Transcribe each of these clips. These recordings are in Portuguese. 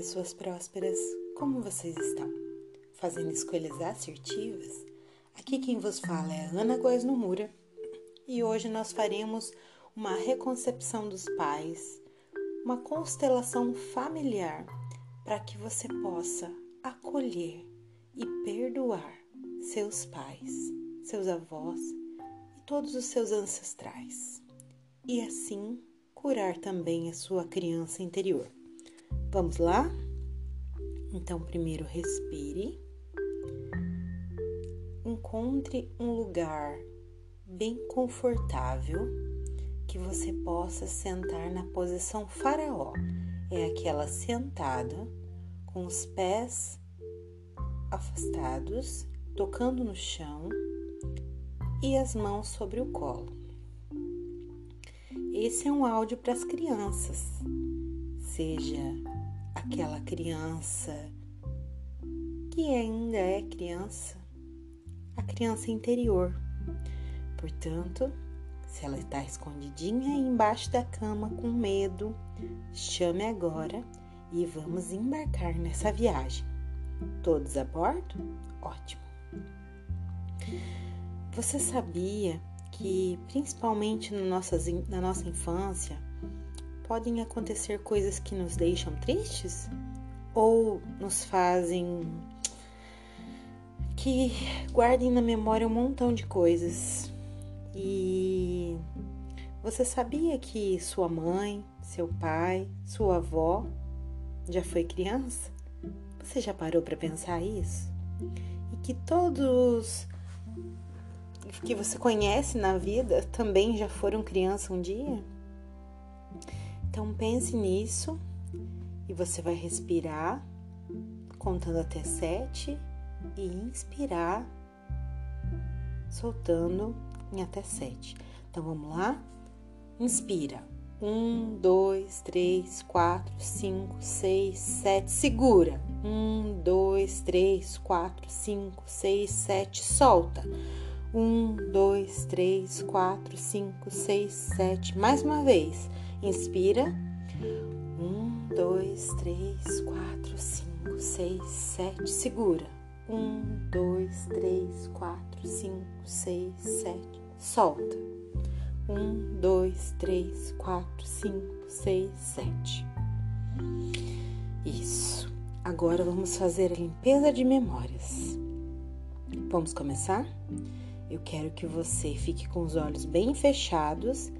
pessoas prósperas, como vocês estão? Fazendo escolhas assertivas? Aqui quem vos fala é Ana Góes Nomura e hoje nós faremos uma reconcepção dos pais, uma constelação familiar para que você possa acolher e perdoar seus pais, seus avós e todos os seus ancestrais e assim curar também a sua criança interior. Vamos lá? Então, primeiro respire. Encontre um lugar bem confortável que você possa sentar na posição faraó. É aquela sentada com os pés afastados, tocando no chão e as mãos sobre o colo. Esse é um áudio para as crianças, seja aquela criança que ainda é criança, a criança interior. Portanto, se ela está escondidinha embaixo da cama com medo, chame agora e vamos embarcar nessa viagem. Todos a bordo? Ótimo! Você sabia que, principalmente na, nossas, na nossa infância, podem acontecer coisas que nos deixam tristes ou nos fazem que guardem na memória um montão de coisas. E você sabia que sua mãe, seu pai, sua avó já foi criança? Você já parou para pensar isso? E que todos que você conhece na vida também já foram criança um dia? Então pense nisso e você vai respirar contando até sete e inspirar soltando em até sete. Então vamos lá? Inspira. Um, dois, três, quatro, cinco, seis, sete. Segura. Um, dois, três, quatro, cinco, seis, sete. Solta. Um, dois, três, quatro, cinco, seis, sete. Mais uma vez. Inspira. Um, dois, três, quatro, cinco, seis, sete. Segura. Um, dois, três, quatro, cinco, seis, sete. Solta. Um, dois, três, quatro, cinco, seis, sete. Isso. Agora vamos fazer a limpeza de memórias. Vamos começar? Eu quero que você fique com os olhos bem fechados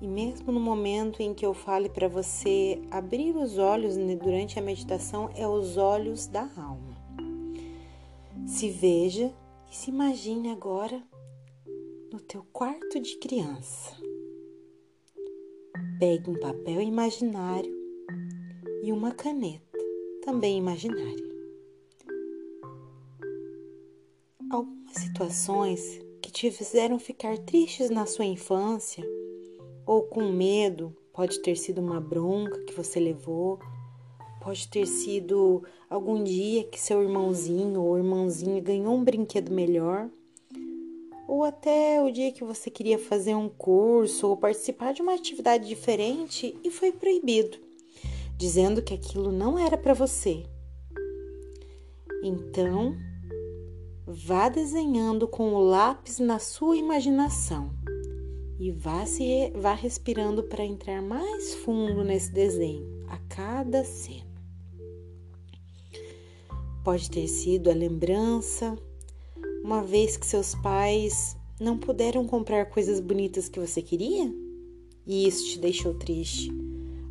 e mesmo no momento em que eu fale para você abrir os olhos durante a meditação, é os olhos da alma. Se veja e se imagine agora no teu quarto de criança. Pegue um papel imaginário e uma caneta, também imaginária. Algumas situações que te fizeram ficar tristes na sua infância ou com medo, pode ter sido uma bronca que você levou, pode ter sido algum dia que seu irmãozinho ou irmãzinha ganhou um brinquedo melhor, ou até o dia que você queria fazer um curso ou participar de uma atividade diferente e foi proibido, dizendo que aquilo não era para você. Então, vá desenhando com o lápis na sua imaginação e vá, se, vá respirando para entrar mais fundo nesse desenho a cada cena. Pode ter sido a lembrança, uma vez que seus pais não puderam comprar coisas bonitas que você queria e isso te deixou triste.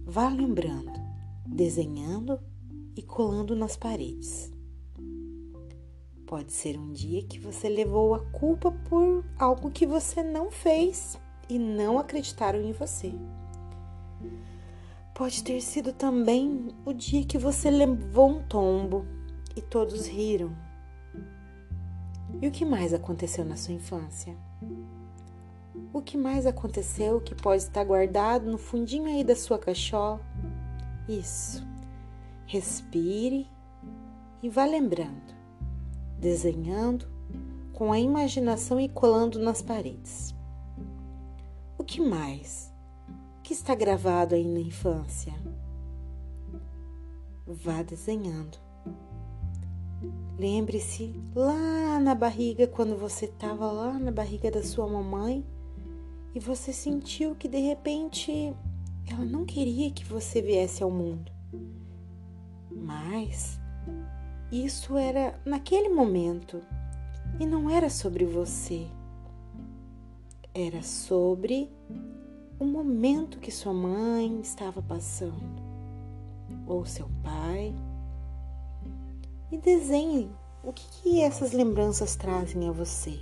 Vá lembrando, desenhando e colando nas paredes. Pode ser um dia que você levou a culpa por algo que você não fez e não acreditaram em você. Pode ter sido também o dia que você levou um tombo e todos riram. E o que mais aconteceu na sua infância? O que mais aconteceu que pode estar guardado no fundinho aí da sua cachola? Isso. Respire e vá lembrando, desenhando com a imaginação e colando nas paredes que mais? que está gravado aí na infância? vá desenhando. Lembre-se lá na barriga, quando você estava lá na barriga da sua mamãe e você sentiu que de repente ela não queria que você viesse ao mundo. Mas isso era naquele momento e não era sobre você. Era sobre o momento que sua mãe estava passando, ou seu pai. E desenhe o que, que essas lembranças trazem a você.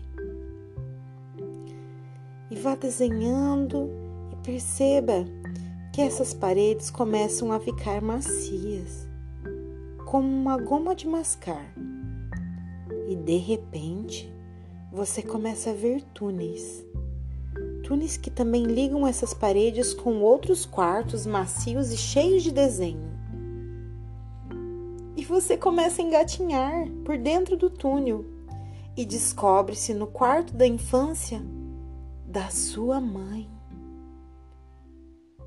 E vá desenhando e perceba que essas paredes começam a ficar macias, como uma goma de mascar. E de repente, você começa a ver túneis túneis que também ligam essas paredes com outros quartos macios e cheios de desenho. E você começa a engatinhar por dentro do túnel e descobre-se no quarto da infância da sua mãe.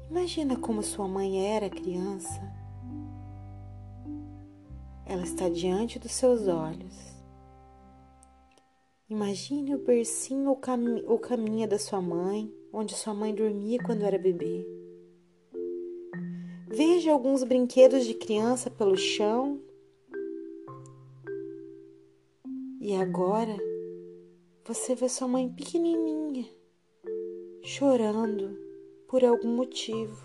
Imagina como sua mãe era criança. Ela está diante dos seus olhos Imagine o bercinho ou, cam ou caminha da sua mãe, onde sua mãe dormia quando era bebê. Veja alguns brinquedos de criança pelo chão. E agora você vê sua mãe pequenininha, chorando por algum motivo.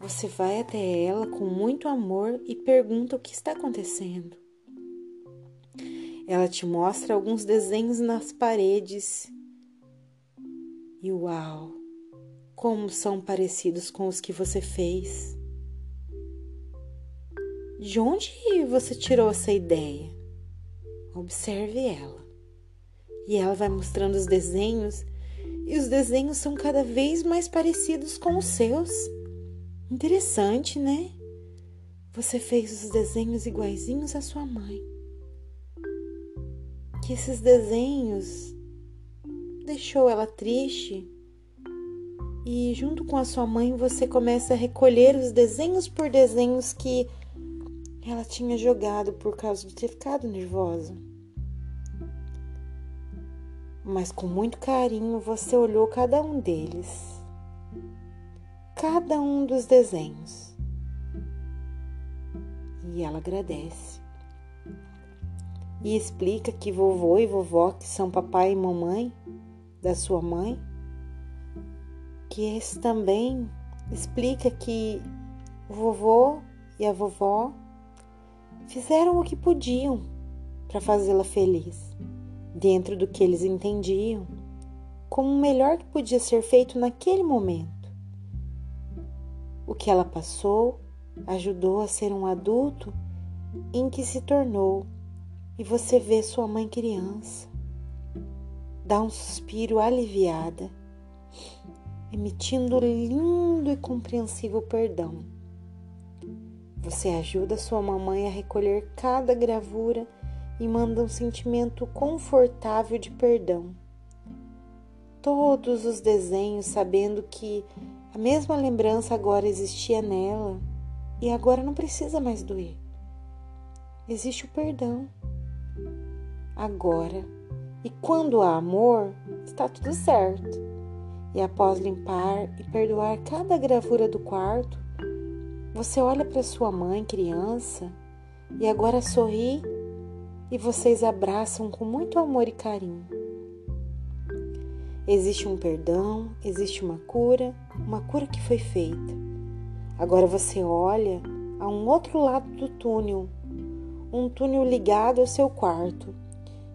Você vai até ela com muito amor e pergunta o que está acontecendo. Ela te mostra alguns desenhos nas paredes. E uau, como são parecidos com os que você fez. De onde você tirou essa ideia? Observe ela. E ela vai mostrando os desenhos, e os desenhos são cada vez mais parecidos com os seus. Interessante, né? Você fez os desenhos iguaizinhos à sua mãe que esses desenhos deixou ela triste e junto com a sua mãe você começa a recolher os desenhos por desenhos que ela tinha jogado por causa de ter ficado nervosa. Mas com muito carinho você olhou cada um deles, cada um dos desenhos. E ela agradece e explica que vovô e vovó, que são papai e mamãe da sua mãe, que esse também explica que o vovô e a vovó fizeram o que podiam para fazê-la feliz, dentro do que eles entendiam como o melhor que podia ser feito naquele momento. O que ela passou ajudou a ser um adulto em que se tornou e você vê sua mãe criança, dá um suspiro aliviada, emitindo lindo e compreensível perdão. Você ajuda sua mamãe a recolher cada gravura e manda um sentimento confortável de perdão. Todos os desenhos, sabendo que a mesma lembrança agora existia nela e agora não precisa mais doer. Existe o perdão agora. E quando há amor, está tudo certo. E após limpar e perdoar cada gravura do quarto, você olha para sua mãe, criança, e agora sorri e vocês abraçam com muito amor e carinho. Existe um perdão, existe uma cura, uma cura que foi feita. Agora você olha a um outro lado do túnel, um túnel ligado ao seu quarto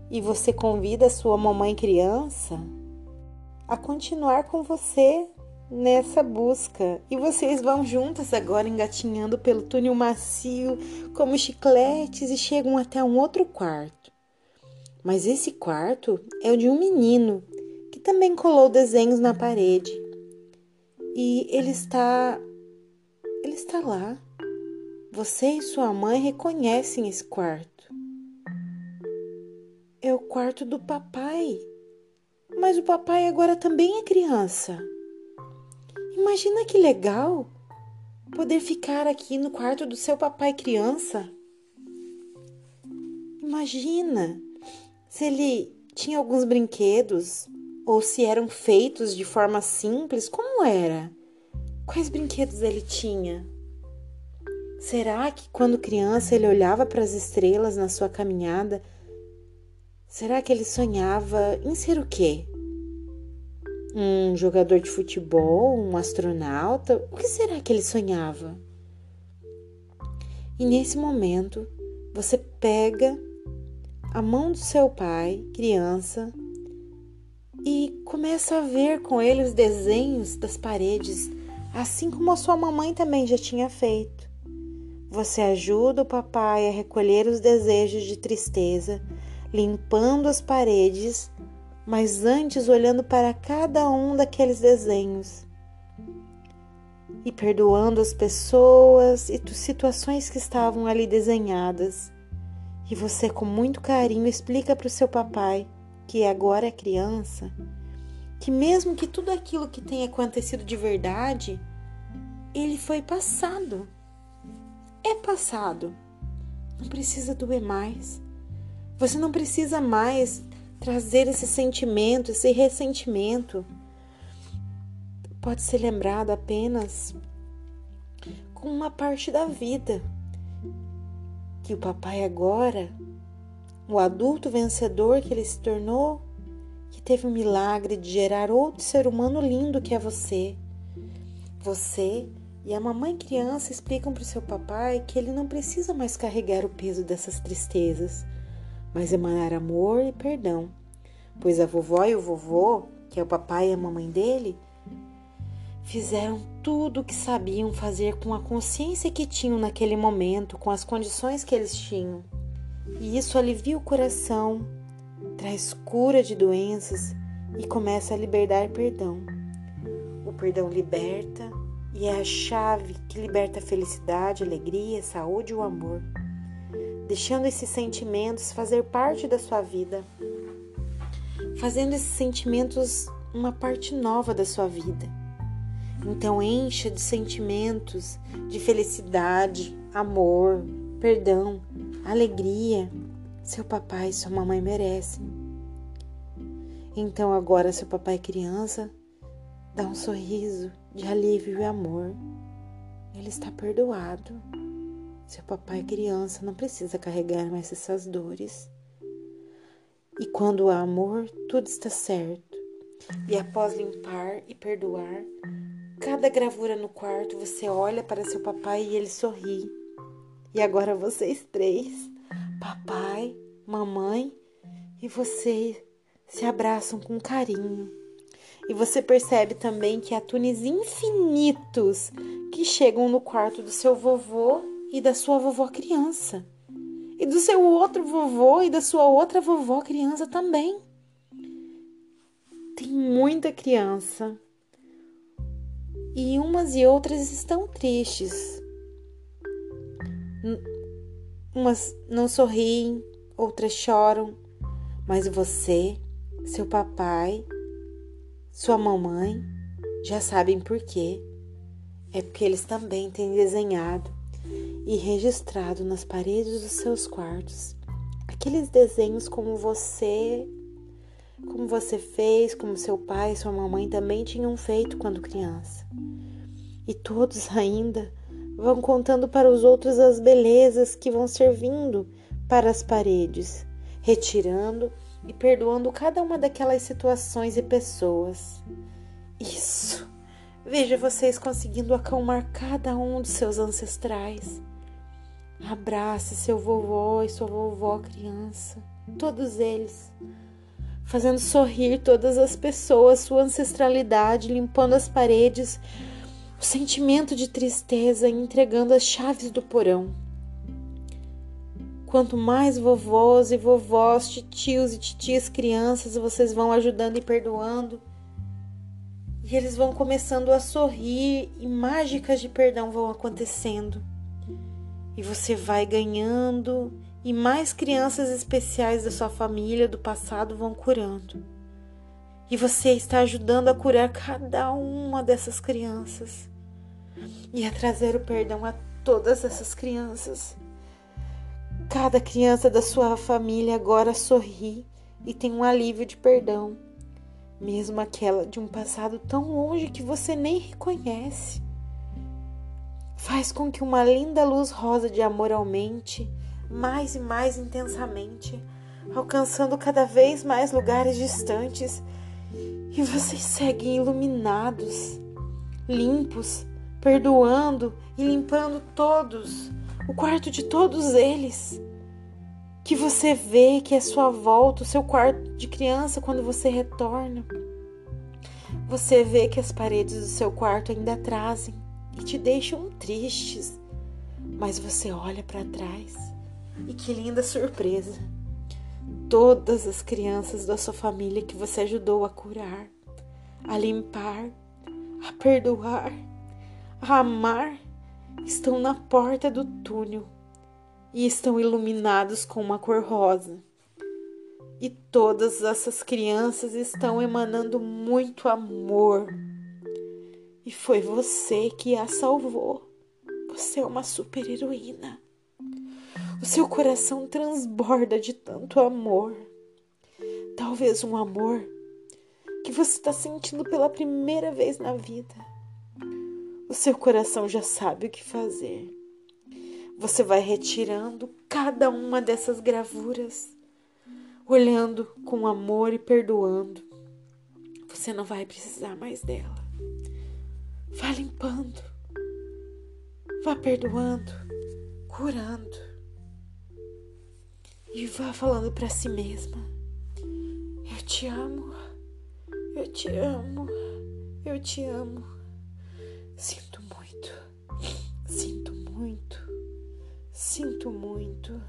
e você convida a sua mamãe criança a continuar com você nessa busca. E vocês vão juntas agora engatinhando pelo túnel macio, como chicletes, e chegam até um outro quarto. Mas esse quarto é o de um menino que também colou desenhos na parede. E ele está. Ele está lá. Você e sua mãe reconhecem esse quarto. É o quarto do papai. Mas o papai agora também é criança. Imagina que legal! poder ficar aqui no quarto do seu papai criança? Imagina se ele tinha alguns brinquedos ou se eram feitos de forma simples, como era? Quais brinquedos ele tinha? Será que quando criança ele olhava para as estrelas na sua caminhada? Será que ele sonhava em ser o quê? Um jogador de futebol? Um astronauta? O que será que ele sonhava? E nesse momento, você pega a mão do seu pai, criança, e começa a ver com ele os desenhos das paredes, assim como a sua mamãe também já tinha feito. Você ajuda o papai a recolher os desejos de tristeza, limpando as paredes, mas antes olhando para cada um daqueles desenhos e perdoando as pessoas e situações que estavam ali desenhadas. E você, com muito carinho, explica para o seu papai, que agora é criança, que mesmo que tudo aquilo que tenha acontecido de verdade, ele foi passado é passado. Não precisa doer mais. Você não precisa mais trazer esse sentimento, esse ressentimento. Pode ser lembrado apenas com uma parte da vida. Que o papai agora, o adulto vencedor que ele se tornou, que teve o milagre de gerar outro ser humano lindo que é você. Você e a mamãe criança explicam para o seu papai que ele não precisa mais carregar o peso dessas tristezas, mas emanar amor e perdão, pois a vovó e o vovô, que é o papai e a mamãe dele, fizeram tudo o que sabiam fazer com a consciência que tinham naquele momento, com as condições que eles tinham. E isso alivia o coração, traz cura de doenças e começa a libertar perdão. O perdão liberta, e é a chave que liberta a felicidade, a alegria, a saúde e o amor, deixando esses sentimentos fazer parte da sua vida, fazendo esses sentimentos uma parte nova da sua vida. Então encha de sentimentos de felicidade, amor, perdão, alegria. Seu papai e sua mamãe merecem. Então agora seu papai criança dá um sorriso de alívio e amor. Ele está perdoado. Seu papai criança não precisa carregar mais essas dores. E quando há amor, tudo está certo. E após limpar e perdoar, cada gravura no quarto você olha para seu papai e ele sorri. E agora vocês três, papai, mamãe e você, se abraçam com carinho. E você percebe também que há túneis infinitos que chegam no quarto do seu vovô e da sua vovó criança. E do seu outro vovô e da sua outra vovó criança também. Tem muita criança. E umas e outras estão tristes. Umas não sorriem, outras choram, mas você, seu papai, sua mamãe já sabem por quê. É porque eles também têm desenhado e registrado nas paredes dos seus quartos aqueles desenhos como você como você fez, como seu pai e sua mamãe também tinham feito quando criança. E todos ainda vão contando para os outros as belezas que vão servindo para as paredes, retirando e perdoando cada uma daquelas situações e pessoas. Isso! Veja vocês conseguindo acalmar cada um dos seus ancestrais. Abrace seu vovô e sua vovó criança, todos eles, fazendo sorrir todas as pessoas, sua ancestralidade, limpando as paredes, o sentimento de tristeza e entregando as chaves do porão. Quanto mais vovós e vovós, titios e titias crianças vocês vão ajudando e perdoando, e eles vão começando a sorrir e mágicas de perdão vão acontecendo. E você vai ganhando e mais crianças especiais da sua família do passado vão curando. E você está ajudando a curar cada uma dessas crianças. e a trazer o perdão a todas essas crianças. Cada criança da sua família agora sorri e tem um alívio de perdão, mesmo aquela de um passado tão longe que você nem reconhece. Faz com que uma linda luz rosa de amor aumente mais e mais intensamente, alcançando cada vez mais lugares distantes, e vocês seguem iluminados, limpos, perdoando e limpando todos, o quarto de todos eles. Que você vê que é sua volta, o seu quarto de criança quando você retorna. Você vê que as paredes do seu quarto ainda trazem e te deixam tristes, mas você olha para trás e que linda surpresa! Todas as crianças da sua família que você ajudou a curar, a limpar, a perdoar, a amar, estão na porta do túnel e estão iluminados com uma cor rosa. E todas essas crianças estão emanando muito amor. E foi você que a salvou. Você é uma super heroína. O seu coração transborda de tanto amor. Talvez um amor que você está sentindo pela primeira vez na vida. O seu coração já sabe o que fazer. Você vai retirando cada uma dessas gravuras, olhando com amor e perdoando. Você não vai precisar mais dela. Vá limpando, vá perdoando, curando. E vá falando para si mesma: Eu te amo, eu te amo, eu te amo. Sinto muito, sinto muito, sinto muito.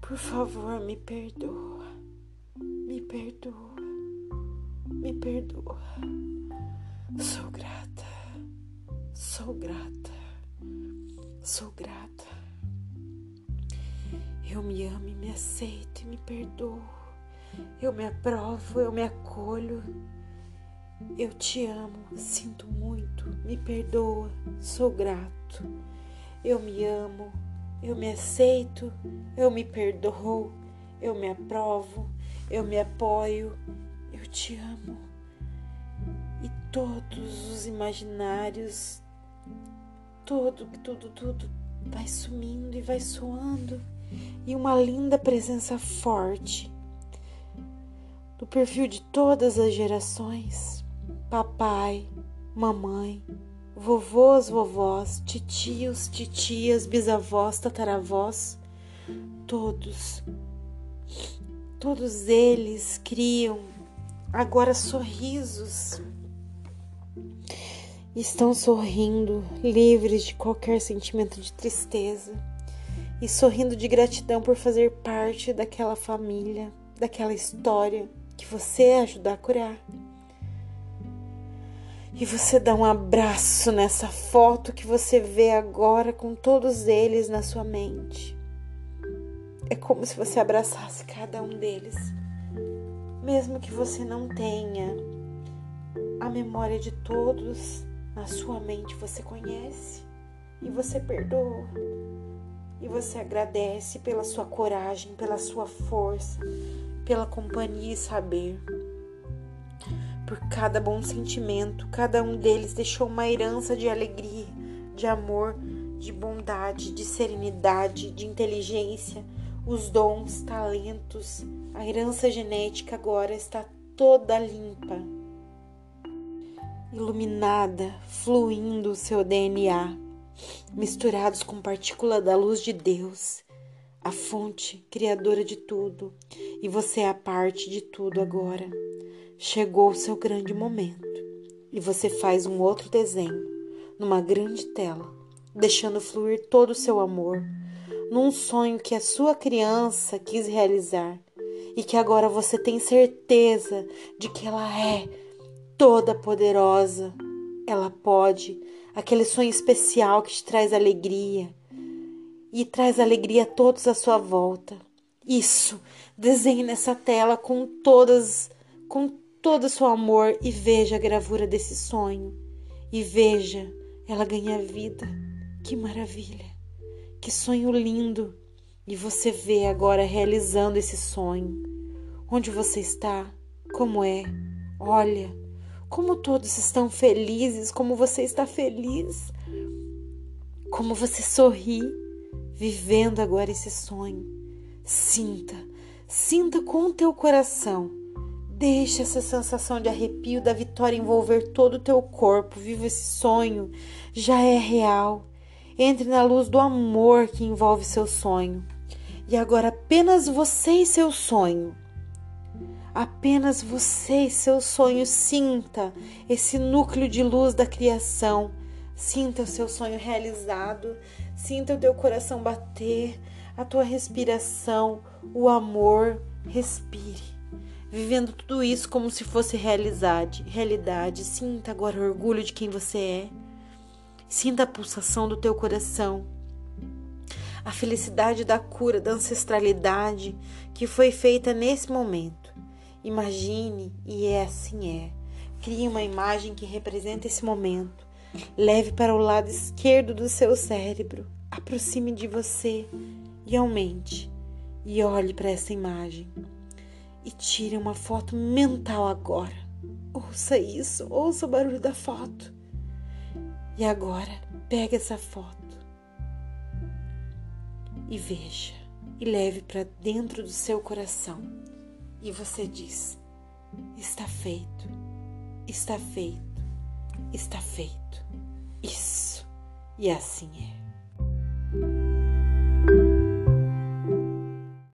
Por favor, me perdoa, me perdoa, me perdoa. Sou grata, sou grata, sou grata. Eu me amo e me aceito e me perdoo. Eu me aprovo, eu me acolho. Eu te amo, sinto muito, me perdoa, sou grato. Eu me amo, eu me aceito, eu me perdoo, eu me aprovo, eu me apoio, eu te amo. E todos os imaginários, todo, tudo, tudo vai sumindo e vai soando. E uma linda presença forte do perfil de todas as gerações: papai, mamãe, vovôs, vovós, titios, titias, bisavós, tataravós, todos, todos eles criam agora sorrisos. Estão sorrindo, livres de qualquer sentimento de tristeza e sorrindo de gratidão por fazer parte daquela família, daquela história que você ajuda a curar. E você dá um abraço nessa foto que você vê agora com todos eles na sua mente. É como se você abraçasse cada um deles, mesmo que você não tenha a memória de todos na sua mente, você conhece e você perdoa. E você agradece pela sua coragem, pela sua força, pela companhia e saber. Por cada bom sentimento, cada um deles deixou uma herança de alegria, de amor, de bondade, de serenidade, de inteligência, os dons, talentos, a herança genética agora está toda limpa, iluminada, fluindo o seu DNA misturados com partícula da luz de Deus, a fonte criadora de tudo, e você é a parte de tudo agora. Chegou o seu grande momento. E você faz um outro desenho numa grande tela, deixando fluir todo o seu amor, num sonho que a sua criança quis realizar. E que agora você tem certeza de que ela é toda poderosa. Ela pode aquele sonho especial que te traz alegria e traz alegria a todos à sua volta. Isso, desenhe nessa tela com todas, com todo o seu amor e veja a gravura desse sonho. E veja ela ganha vida. Que maravilha! Que sonho lindo! E você vê agora realizando esse sonho. Onde você está? Como é? Olha, como todos estão felizes, como você está feliz. Como você sorri, vivendo agora esse sonho. Sinta, sinta com o teu coração. Deixa essa sensação de arrepio da vitória envolver todo o teu corpo. Viva esse sonho, já é real. Entre na luz do amor que envolve seu sonho. E agora apenas você e seu sonho. Apenas você e seu sonho sinta esse núcleo de luz da criação. Sinta o seu sonho realizado, sinta o teu coração bater, a tua respiração, o amor. Respire, vivendo tudo isso como se fosse realidade. Realidade. Sinta agora o orgulho de quem você é. Sinta a pulsação do teu coração a felicidade da cura, da ancestralidade que foi feita nesse momento. Imagine, e é assim é. Crie uma imagem que represente esse momento. Leve para o lado esquerdo do seu cérebro. Aproxime de você e aumente. E olhe para essa imagem. E tire uma foto mental agora. Ouça isso, ouça o barulho da foto. E agora, pegue essa foto e veja e leve para dentro do seu coração e você diz: está feito, está feito, está feito. Isso, e assim é.